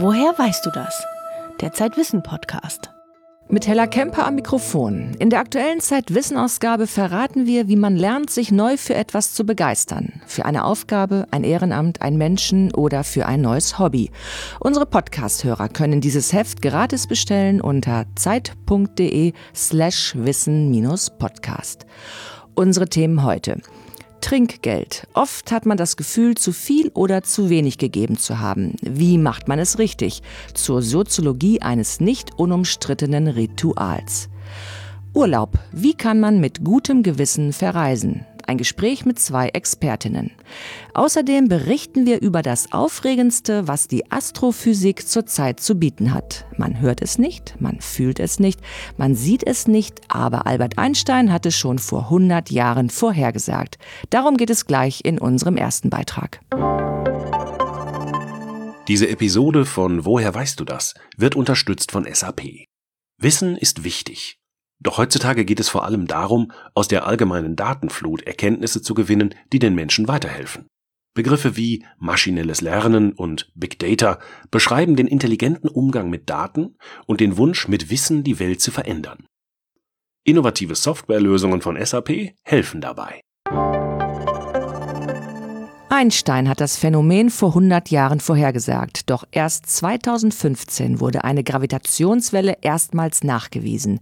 Woher weißt du das? Der Zeitwissen Podcast. Mit Hella Kemper am Mikrofon. In der aktuellen Zeitwissenausgabe verraten wir, wie man lernt, sich neu für etwas zu begeistern. Für eine Aufgabe, ein Ehrenamt, ein Menschen oder für ein neues Hobby. Unsere Podcast-Hörer können dieses Heft gratis bestellen unter zeit.de slash wissen-podcast. Unsere Themen heute. Trinkgeld. Oft hat man das Gefühl, zu viel oder zu wenig gegeben zu haben. Wie macht man es richtig? Zur Soziologie eines nicht unumstrittenen Rituals. Urlaub. Wie kann man mit gutem Gewissen verreisen? Ein Gespräch mit zwei Expertinnen. Außerdem berichten wir über das Aufregendste, was die Astrophysik zurzeit zu bieten hat. Man hört es nicht, man fühlt es nicht, man sieht es nicht, aber Albert Einstein hat es schon vor 100 Jahren vorhergesagt. Darum geht es gleich in unserem ersten Beitrag. Diese Episode von Woher weißt du das wird unterstützt von SAP. Wissen ist wichtig. Doch heutzutage geht es vor allem darum, aus der allgemeinen Datenflut Erkenntnisse zu gewinnen, die den Menschen weiterhelfen. Begriffe wie maschinelles Lernen und Big Data beschreiben den intelligenten Umgang mit Daten und den Wunsch, mit Wissen die Welt zu verändern. Innovative Softwarelösungen von SAP helfen dabei. Einstein hat das Phänomen vor 100 Jahren vorhergesagt, doch erst 2015 wurde eine Gravitationswelle erstmals nachgewiesen.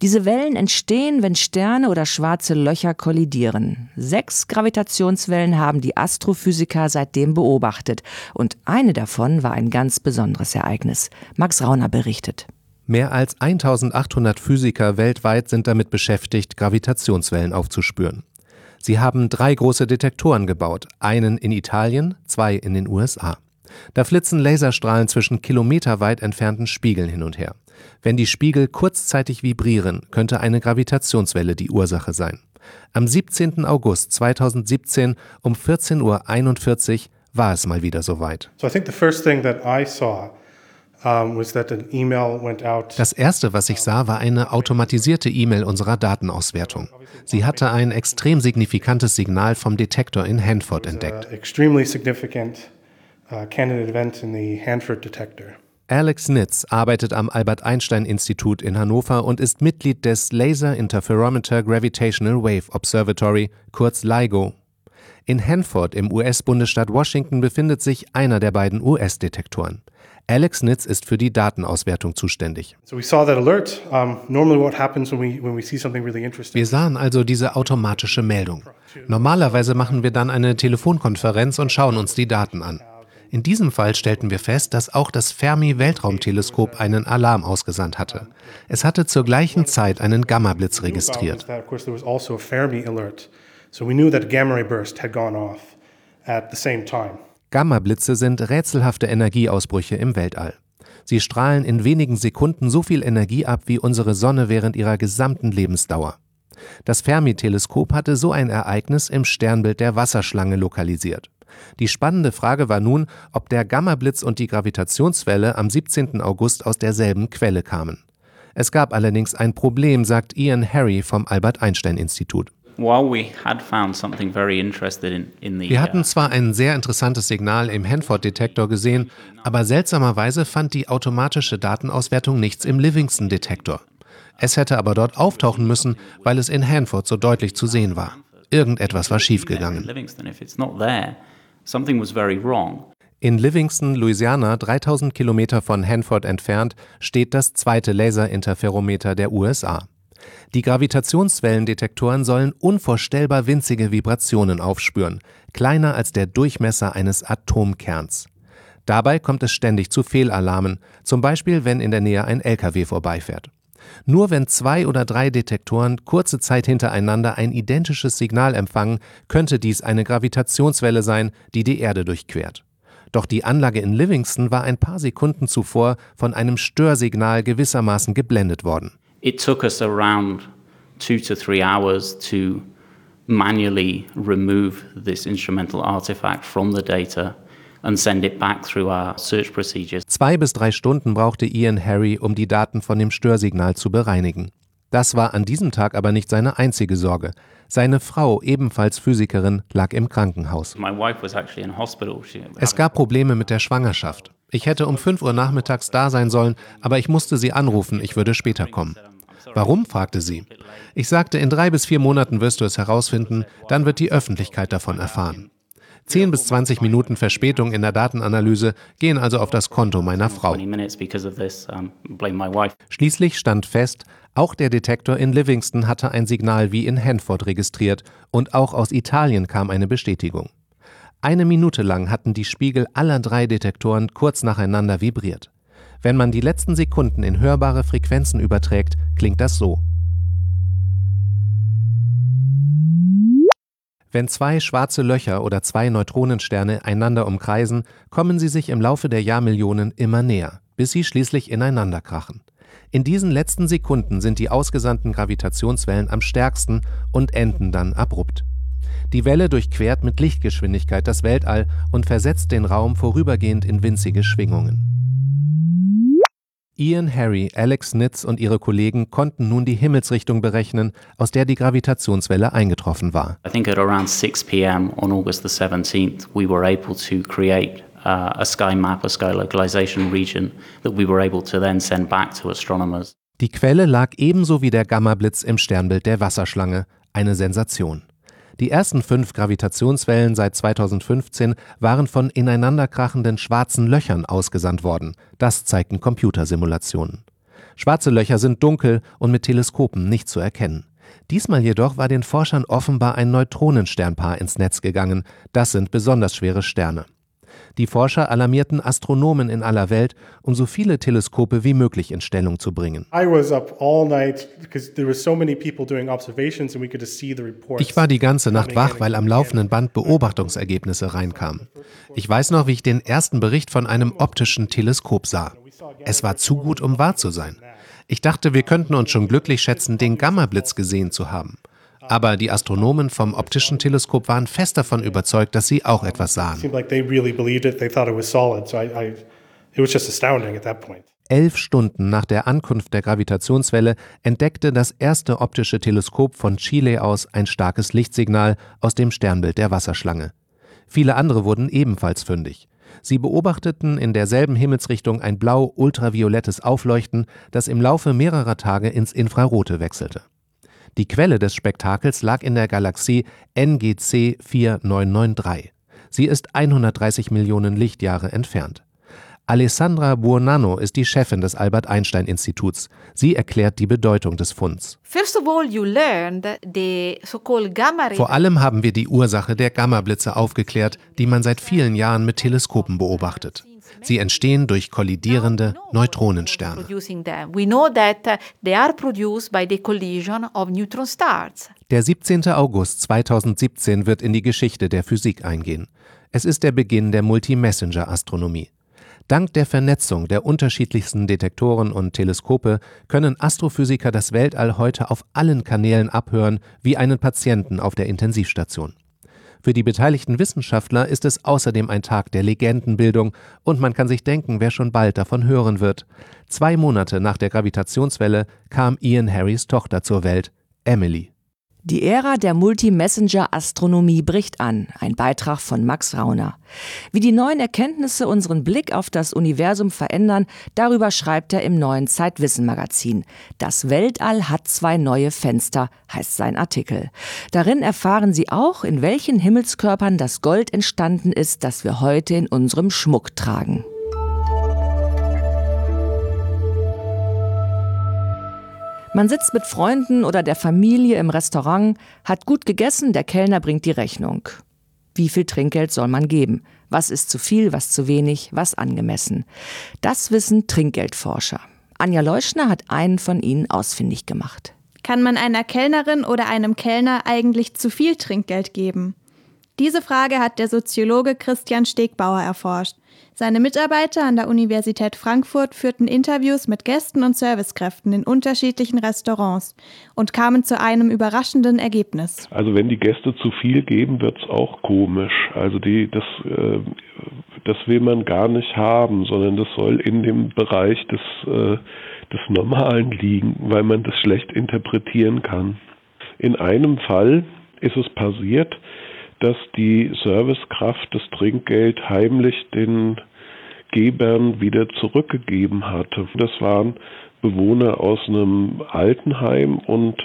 Diese Wellen entstehen, wenn Sterne oder schwarze Löcher kollidieren. Sechs Gravitationswellen haben die Astrophysiker seitdem beobachtet und eine davon war ein ganz besonderes Ereignis. Max Rauner berichtet. Mehr als 1800 Physiker weltweit sind damit beschäftigt, Gravitationswellen aufzuspüren. Sie haben drei große Detektoren gebaut, einen in Italien, zwei in den USA. Da flitzen Laserstrahlen zwischen kilometerweit entfernten Spiegeln hin und her. Wenn die Spiegel kurzzeitig vibrieren, könnte eine Gravitationswelle die Ursache sein. Am 17. August 2017 um 14.41 Uhr war es mal wieder soweit. So I think the first thing that I saw das erste, was ich sah, war eine automatisierte E-Mail unserer Datenauswertung. Sie hatte ein extrem signifikantes Signal vom Detektor in Hanford entdeckt. Uh, Alex Nitz arbeitet am Albert Einstein Institut in Hannover und ist Mitglied des Laser Interferometer Gravitational Wave Observatory, kurz LIGO. In Hanford im US-Bundesstaat Washington befindet sich einer der beiden US-Detektoren. Alex Nitz ist für die Datenauswertung zuständig. Wir sahen also diese automatische Meldung. Normalerweise machen wir dann eine Telefonkonferenz und schauen uns die Daten an. In diesem Fall stellten wir fest, dass auch das Fermi-Weltraumteleskop einen Alarm ausgesandt hatte. Es hatte zur gleichen Zeit einen Gamma-Blitz registriert. So we knew that gamma ray burst had gone off at the same time. Gammablitze sind rätselhafte Energieausbrüche im Weltall. Sie strahlen in wenigen Sekunden so viel Energie ab wie unsere Sonne während ihrer gesamten Lebensdauer. Das Fermi-Teleskop hatte so ein Ereignis im Sternbild der Wasserschlange lokalisiert. Die spannende Frage war nun, ob der Gammablitz und die Gravitationswelle am 17. August aus derselben Quelle kamen. Es gab allerdings ein Problem, sagt Ian Harry vom Albert Einstein Institut. Wir hatten zwar ein sehr interessantes Signal im Hanford-Detektor gesehen, aber seltsamerweise fand die automatische Datenauswertung nichts im Livingston-Detektor. Es hätte aber dort auftauchen müssen, weil es in Hanford so deutlich zu sehen war. Irgendetwas war schiefgegangen. In Livingston, Louisiana, 3000 Kilometer von Hanford entfernt, steht das zweite Laserinterferometer der USA. Die Gravitationswellendetektoren sollen unvorstellbar winzige Vibrationen aufspüren, kleiner als der Durchmesser eines Atomkerns. Dabei kommt es ständig zu Fehlalarmen, zum Beispiel wenn in der Nähe ein LKW vorbeifährt. Nur wenn zwei oder drei Detektoren kurze Zeit hintereinander ein identisches Signal empfangen, könnte dies eine Gravitationswelle sein, die die Erde durchquert. Doch die Anlage in Livingston war ein paar Sekunden zuvor von einem Störsignal gewissermaßen geblendet worden. It took us around two to three hours to manually remove this instrumental artifact from the data and send it back through our search procedures. Zwei bis drei Stunden brauchte Ian Harry, um die Daten von dem Störsignal zu bereinigen. Das war an diesem Tag aber nicht seine einzige Sorge. Seine Frau, ebenfalls Physikerin, lag im Krankenhaus. Es gab Probleme mit der Schwangerschaft. Ich hätte um 5 Uhr nachmittags da sein sollen, aber ich musste sie anrufen, ich würde später kommen. Warum? fragte sie. Ich sagte, in drei bis vier Monaten wirst du es herausfinden, dann wird die Öffentlichkeit davon erfahren. 10 bis 20 Minuten Verspätung in der Datenanalyse gehen also auf das Konto meiner Frau. Schließlich stand fest, auch der Detektor in Livingston hatte ein Signal wie in Hanford registriert und auch aus Italien kam eine Bestätigung. Eine Minute lang hatten die Spiegel aller drei Detektoren kurz nacheinander vibriert. Wenn man die letzten Sekunden in hörbare Frequenzen überträgt, klingt das so. Wenn zwei schwarze Löcher oder zwei Neutronensterne einander umkreisen, kommen sie sich im Laufe der Jahrmillionen immer näher, bis sie schließlich ineinander krachen. In diesen letzten Sekunden sind die ausgesandten Gravitationswellen am stärksten und enden dann abrupt. Die Welle durchquert mit Lichtgeschwindigkeit das Weltall und versetzt den Raum vorübergehend in winzige Schwingungen. Ian Harry, Alex Nitz und ihre Kollegen konnten nun die Himmelsrichtung berechnen, aus der die Gravitationswelle eingetroffen war. I think at around 6 p.m. on August the 17th, we were able to create uh, a sky map, a sky localization region that we were able to then send back to astronomers. Die Quelle lag ebenso wie der Gammablitz im Sternbild der Wasserschlange, eine Sensation. Die ersten fünf Gravitationswellen seit 2015 waren von ineinanderkrachenden schwarzen Löchern ausgesandt worden. Das zeigten Computersimulationen. Schwarze Löcher sind dunkel und mit Teleskopen nicht zu erkennen. Diesmal jedoch war den Forschern offenbar ein Neutronensternpaar ins Netz gegangen. Das sind besonders schwere Sterne. Die Forscher alarmierten Astronomen in aller Welt, um so viele Teleskope wie möglich in Stellung zu bringen. Ich war die ganze Nacht wach, weil am laufenden Band Beobachtungsergebnisse reinkamen. Ich weiß noch, wie ich den ersten Bericht von einem optischen Teleskop sah. Es war zu gut, um wahr zu sein. Ich dachte, wir könnten uns schon glücklich schätzen, den Gammablitz gesehen zu haben. Aber die Astronomen vom optischen Teleskop waren fest davon überzeugt, dass sie auch etwas sahen. Elf Stunden nach der Ankunft der Gravitationswelle entdeckte das erste optische Teleskop von Chile aus ein starkes Lichtsignal aus dem Sternbild der Wasserschlange. Viele andere wurden ebenfalls fündig. Sie beobachteten in derselben Himmelsrichtung ein blau-ultraviolettes Aufleuchten, das im Laufe mehrerer Tage ins Infrarote wechselte. Die Quelle des Spektakels lag in der Galaxie NGC 4993. Sie ist 130 Millionen Lichtjahre entfernt. Alessandra Buonanno ist die Chefin des Albert Einstein Instituts. Sie erklärt die Bedeutung des Funds. Vor allem haben wir die Ursache der Gammablitze aufgeklärt, die man seit vielen Jahren mit Teleskopen beobachtet. Sie entstehen durch kollidierende Neutronensterne. Der 17. August 2017 wird in die Geschichte der Physik eingehen. Es ist der Beginn der Multi-Messenger-Astronomie. Dank der Vernetzung der unterschiedlichsten Detektoren und Teleskope können Astrophysiker das Weltall heute auf allen Kanälen abhören, wie einen Patienten auf der Intensivstation. Für die beteiligten Wissenschaftler ist es außerdem ein Tag der Legendenbildung und man kann sich denken, wer schon bald davon hören wird. Zwei Monate nach der Gravitationswelle kam Ian Harrys Tochter zur Welt, Emily. Die Ära der Multi-Messenger-Astronomie bricht an. Ein Beitrag von Max Rauner. Wie die neuen Erkenntnisse unseren Blick auf das Universum verändern, darüber schreibt er im neuen Zeitwissen-Magazin. Das Weltall hat zwei neue Fenster, heißt sein Artikel. Darin erfahren Sie auch, in welchen Himmelskörpern das Gold entstanden ist, das wir heute in unserem Schmuck tragen. Man sitzt mit Freunden oder der Familie im Restaurant, hat gut gegessen, der Kellner bringt die Rechnung. Wie viel Trinkgeld soll man geben? Was ist zu viel, was zu wenig, was angemessen? Das wissen Trinkgeldforscher. Anja Leuschner hat einen von ihnen ausfindig gemacht. Kann man einer Kellnerin oder einem Kellner eigentlich zu viel Trinkgeld geben? Diese Frage hat der Soziologe Christian Stegbauer erforscht. Seine Mitarbeiter an der Universität Frankfurt führten Interviews mit Gästen und Servicekräften in unterschiedlichen Restaurants und kamen zu einem überraschenden Ergebnis. Also wenn die Gäste zu viel geben, wird es auch komisch. Also die, das, äh, das will man gar nicht haben, sondern das soll in dem Bereich des, äh, des Normalen liegen, weil man das schlecht interpretieren kann. In einem Fall ist es passiert, dass die Servicekraft das Trinkgeld heimlich den Gebern wieder zurückgegeben hatte. Das waren Bewohner aus einem Altenheim und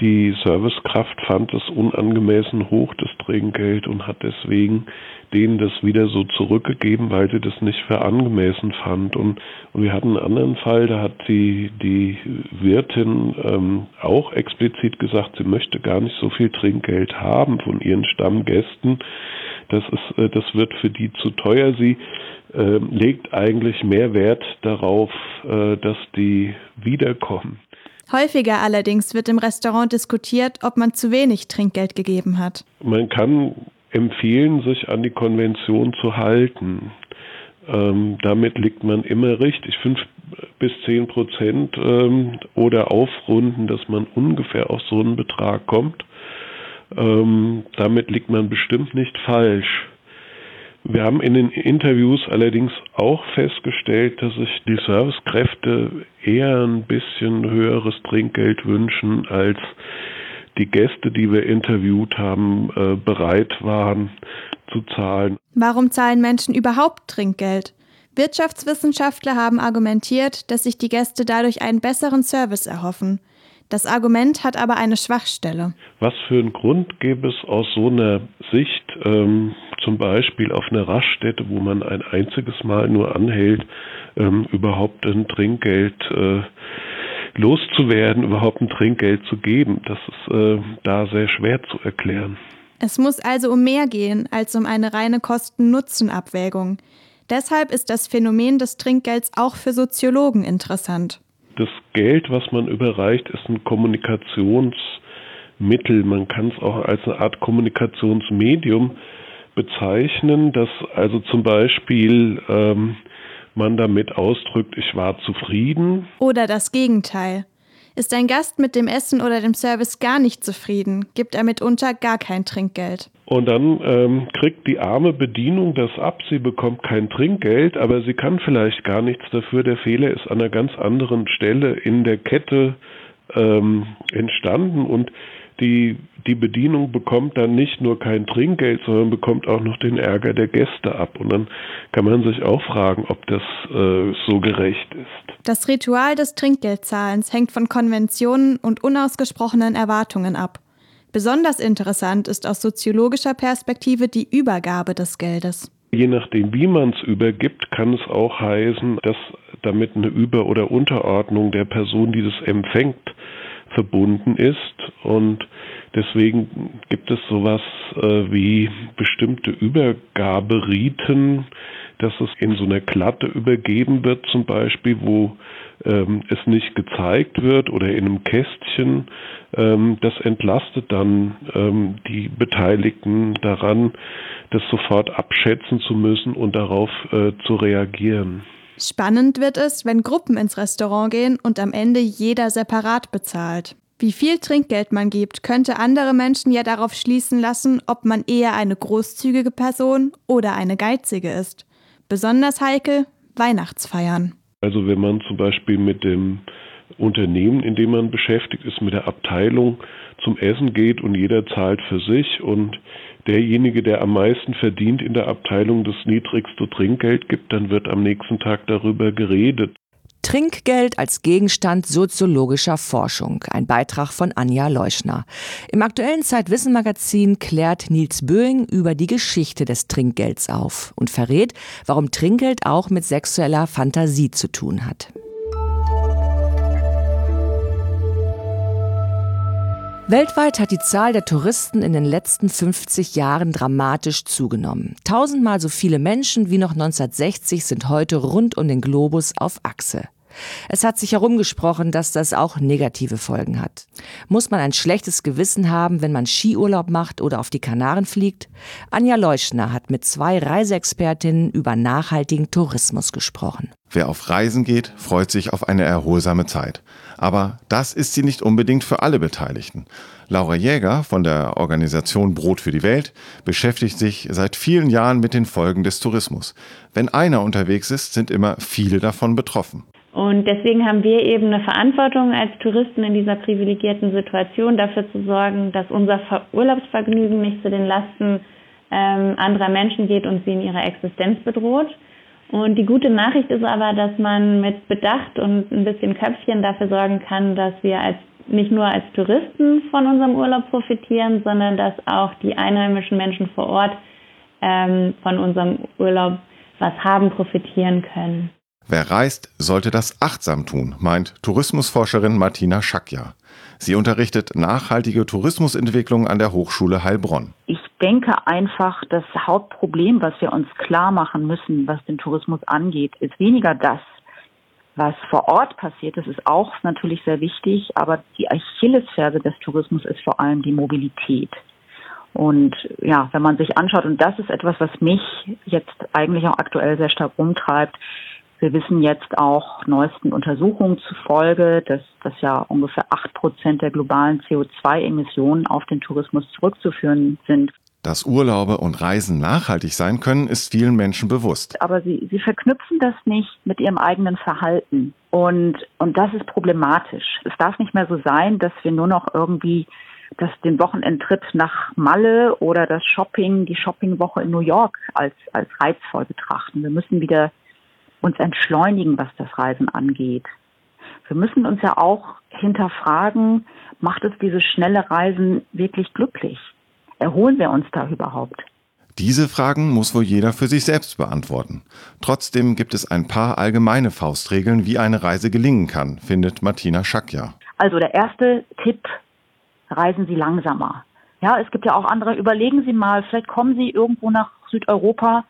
die Servicekraft fand es unangemessen hoch, das Trinkgeld, und hat deswegen denen das wieder so zurückgegeben, weil sie das nicht für angemessen fand. Und, und wir hatten einen anderen Fall, da hat die, die Wirtin ähm, auch explizit gesagt, sie möchte gar nicht so viel Trinkgeld haben von ihren Stammgästen. Das, ist, äh, das wird für die zu teuer. Sie äh, legt eigentlich mehr Wert darauf, äh, dass die wiederkommen. Häufiger allerdings wird im Restaurant diskutiert, ob man zu wenig Trinkgeld gegeben hat. Man kann empfehlen, sich an die Konvention zu halten. Ähm, damit liegt man immer richtig. Fünf bis zehn Prozent ähm, oder aufrunden, dass man ungefähr auf so einen Betrag kommt. Ähm, damit liegt man bestimmt nicht falsch. Wir haben in den Interviews allerdings auch festgestellt, dass sich die Servicekräfte eher ein bisschen höheres Trinkgeld wünschen, als die Gäste, die wir interviewt haben, äh, bereit waren zu zahlen. Warum zahlen Menschen überhaupt Trinkgeld? Wirtschaftswissenschaftler haben argumentiert, dass sich die Gäste dadurch einen besseren Service erhoffen. Das Argument hat aber eine Schwachstelle. Was für einen Grund gäbe es aus so einer Sicht, ähm, zum Beispiel auf einer Raststätte, wo man ein einziges Mal nur anhält, ähm, überhaupt ein Trinkgeld äh, loszuwerden, überhaupt ein Trinkgeld zu geben? Das ist äh, da sehr schwer zu erklären. Es muss also um mehr gehen als um eine reine Kosten-Nutzen-Abwägung. Deshalb ist das Phänomen des Trinkgelds auch für Soziologen interessant das Geld, was man überreicht, ist ein Kommunikationsmittel. Man kann es auch als eine Art Kommunikationsmedium bezeichnen, dass also zum Beispiel ähm, man damit ausdrückt, ich war zufrieden. Oder das Gegenteil. Ist ein Gast mit dem Essen oder dem Service gar nicht zufrieden, gibt er mitunter gar kein Trinkgeld. Und dann ähm, kriegt die arme Bedienung das ab, sie bekommt kein Trinkgeld, aber sie kann vielleicht gar nichts dafür. Der Fehler ist an einer ganz anderen Stelle in der Kette ähm, entstanden und die, die Bedienung bekommt dann nicht nur kein Trinkgeld, sondern bekommt auch noch den Ärger der Gäste ab. Und dann kann man sich auch fragen, ob das äh, so gerecht ist. Das Ritual des Trinkgeldzahlens hängt von Konventionen und unausgesprochenen Erwartungen ab. Besonders interessant ist aus soziologischer Perspektive die Übergabe des Geldes. Je nachdem, wie man es übergibt, kann es auch heißen, dass damit eine Über- oder Unterordnung der Person, die das empfängt, verbunden ist. Und deswegen gibt es sowas äh, wie bestimmte Übergaberiten, dass es in so einer Klatte übergeben wird, zum Beispiel, wo ähm, es nicht gezeigt wird oder in einem Kästchen. Ähm, das entlastet dann ähm, die Beteiligten daran, das sofort abschätzen zu müssen und darauf äh, zu reagieren. Spannend wird es, wenn Gruppen ins Restaurant gehen und am Ende jeder separat bezahlt. Wie viel Trinkgeld man gibt, könnte andere Menschen ja darauf schließen lassen, ob man eher eine großzügige Person oder eine geizige ist. Besonders heikel Weihnachtsfeiern. Also wenn man zum Beispiel mit dem Unternehmen, in dem man beschäftigt ist, mit der Abteilung zum Essen geht und jeder zahlt für sich und derjenige, der am meisten verdient in der Abteilung das niedrigste Trinkgeld gibt, dann wird am nächsten Tag darüber geredet. Trinkgeld als Gegenstand soziologischer Forschung. Ein Beitrag von Anja Leuschner. Im aktuellen Zeitwissen-Magazin klärt Nils Böing über die Geschichte des Trinkgelds auf und verrät, warum Trinkgeld auch mit sexueller Fantasie zu tun hat. Weltweit hat die Zahl der Touristen in den letzten 50 Jahren dramatisch zugenommen. Tausendmal so viele Menschen wie noch 1960 sind heute rund um den Globus auf Achse. Es hat sich herumgesprochen, dass das auch negative Folgen hat. Muss man ein schlechtes Gewissen haben, wenn man Skiurlaub macht oder auf die Kanaren fliegt? Anja Leuschner hat mit zwei Reiseexpertinnen über nachhaltigen Tourismus gesprochen. Wer auf Reisen geht, freut sich auf eine erholsame Zeit. Aber das ist sie nicht unbedingt für alle Beteiligten. Laura Jäger von der Organisation Brot für die Welt beschäftigt sich seit vielen Jahren mit den Folgen des Tourismus. Wenn einer unterwegs ist, sind immer viele davon betroffen. Und deswegen haben wir eben eine Verantwortung als Touristen in dieser privilegierten Situation, dafür zu sorgen, dass unser Urlaubsvergnügen nicht zu den Lasten ähm, anderer Menschen geht und sie in ihrer Existenz bedroht. Und die gute Nachricht ist aber, dass man mit Bedacht und ein bisschen Köpfchen dafür sorgen kann, dass wir als nicht nur als Touristen von unserem Urlaub profitieren, sondern dass auch die einheimischen Menschen vor Ort ähm, von unserem Urlaub was haben, profitieren können. Wer reist, sollte das achtsam tun, meint Tourismusforscherin Martina Schakja. Sie unterrichtet nachhaltige Tourismusentwicklung an der Hochschule Heilbronn. Ich denke einfach, das Hauptproblem, was wir uns klar machen müssen, was den Tourismus angeht, ist weniger das, was vor Ort passiert. Das ist auch natürlich sehr wichtig, aber die Achillesferse des Tourismus ist vor allem die Mobilität. Und ja, wenn man sich anschaut, und das ist etwas, was mich jetzt eigentlich auch aktuell sehr stark umtreibt, wir wissen jetzt auch neuesten Untersuchungen zufolge, dass, dass ja ungefähr acht Prozent der globalen CO2-Emissionen auf den Tourismus zurückzuführen sind. Dass Urlaube und Reisen nachhaltig sein können, ist vielen Menschen bewusst. Aber sie, sie verknüpfen das nicht mit ihrem eigenen Verhalten. Und, und das ist problematisch. Es darf nicht mehr so sein, dass wir nur noch irgendwie das, den Wochenendtrip nach Malle oder das Shopping, die Shoppingwoche in New York als, als reizvoll betrachten. Wir müssen wieder uns entschleunigen, was das Reisen angeht. Wir müssen uns ja auch hinterfragen, macht es dieses schnelle Reisen wirklich glücklich? Erholen wir uns da überhaupt? Diese Fragen muss wohl jeder für sich selbst beantworten. Trotzdem gibt es ein paar allgemeine Faustregeln, wie eine Reise gelingen kann, findet Martina Schakja. Also der erste Tipp, reisen Sie langsamer. Ja, es gibt ja auch andere, überlegen Sie mal, vielleicht kommen Sie irgendwo nach Südeuropa,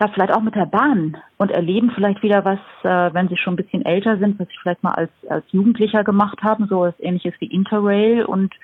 ja, vielleicht auch mit der Bahn und erleben vielleicht wieder was, äh, wenn sie schon ein bisschen älter sind, was sie vielleicht mal als, als Jugendlicher gemacht haben, so etwas ähnliches wie Interrail und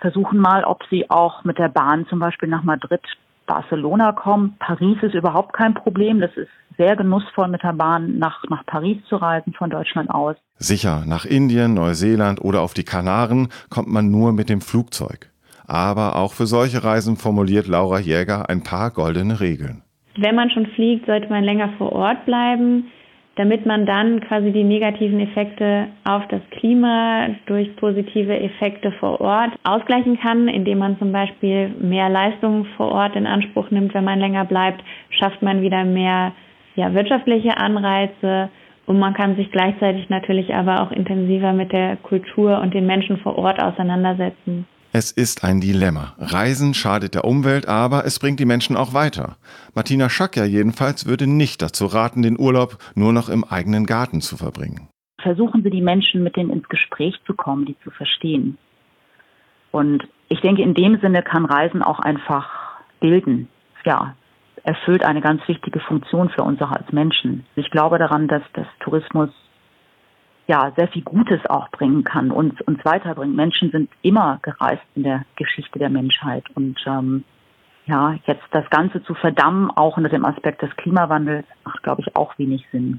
versuchen mal, ob sie auch mit der Bahn zum Beispiel nach Madrid, Barcelona kommen. Paris ist überhaupt kein Problem. Das ist sehr genussvoll, mit der Bahn nach, nach Paris zu reisen von Deutschland aus. Sicher, nach Indien, Neuseeland oder auf die Kanaren kommt man nur mit dem Flugzeug. Aber auch für solche Reisen formuliert Laura Jäger ein paar goldene Regeln wenn man schon fliegt, sollte man länger vor Ort bleiben, damit man dann quasi die negativen Effekte auf das Klima durch positive Effekte vor Ort ausgleichen kann, indem man zum Beispiel mehr Leistungen vor Ort in Anspruch nimmt. Wenn man länger bleibt, schafft man wieder mehr ja, wirtschaftliche Anreize und man kann sich gleichzeitig natürlich aber auch intensiver mit der Kultur und den Menschen vor Ort auseinandersetzen. Es ist ein Dilemma. Reisen schadet der Umwelt, aber es bringt die Menschen auch weiter. Martina Schacker jedenfalls würde nicht dazu raten, den Urlaub nur noch im eigenen Garten zu verbringen. Versuchen Sie die Menschen mit denen ins Gespräch zu kommen, die zu verstehen. Und ich denke, in dem Sinne kann Reisen auch einfach bilden. Ja, erfüllt eine ganz wichtige Funktion für uns auch als Menschen. Ich glaube daran, dass das Tourismus ja sehr viel Gutes auch bringen kann und uns weiterbringt. Menschen sind immer gereist in der Geschichte der Menschheit und ähm, ja, jetzt das Ganze zu verdammen, auch unter dem Aspekt des Klimawandels, macht, glaube ich, auch wenig Sinn.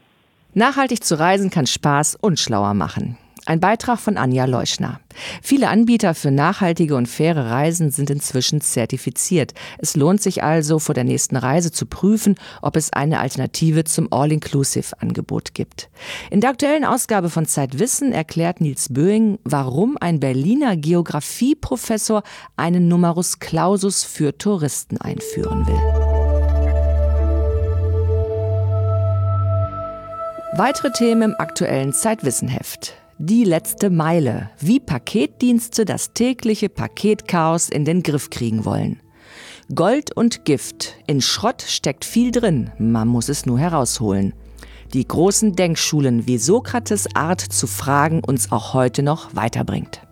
Nachhaltig zu reisen kann Spaß und schlauer machen. Ein Beitrag von Anja Leuschner. Viele Anbieter für nachhaltige und faire Reisen sind inzwischen zertifiziert. Es lohnt sich also, vor der nächsten Reise zu prüfen, ob es eine Alternative zum All-Inclusive-Angebot gibt. In der aktuellen Ausgabe von Zeitwissen erklärt Nils Böing, warum ein Berliner Geografieprofessor einen Numerus Clausus für Touristen einführen will. Weitere Themen im aktuellen Zeitwissenheft. Die letzte Meile. Wie Paketdienste das tägliche Paketchaos in den Griff kriegen wollen. Gold und Gift. In Schrott steckt viel drin. Man muss es nur herausholen. Die großen Denkschulen, wie Sokrates Art zu fragen uns auch heute noch weiterbringt.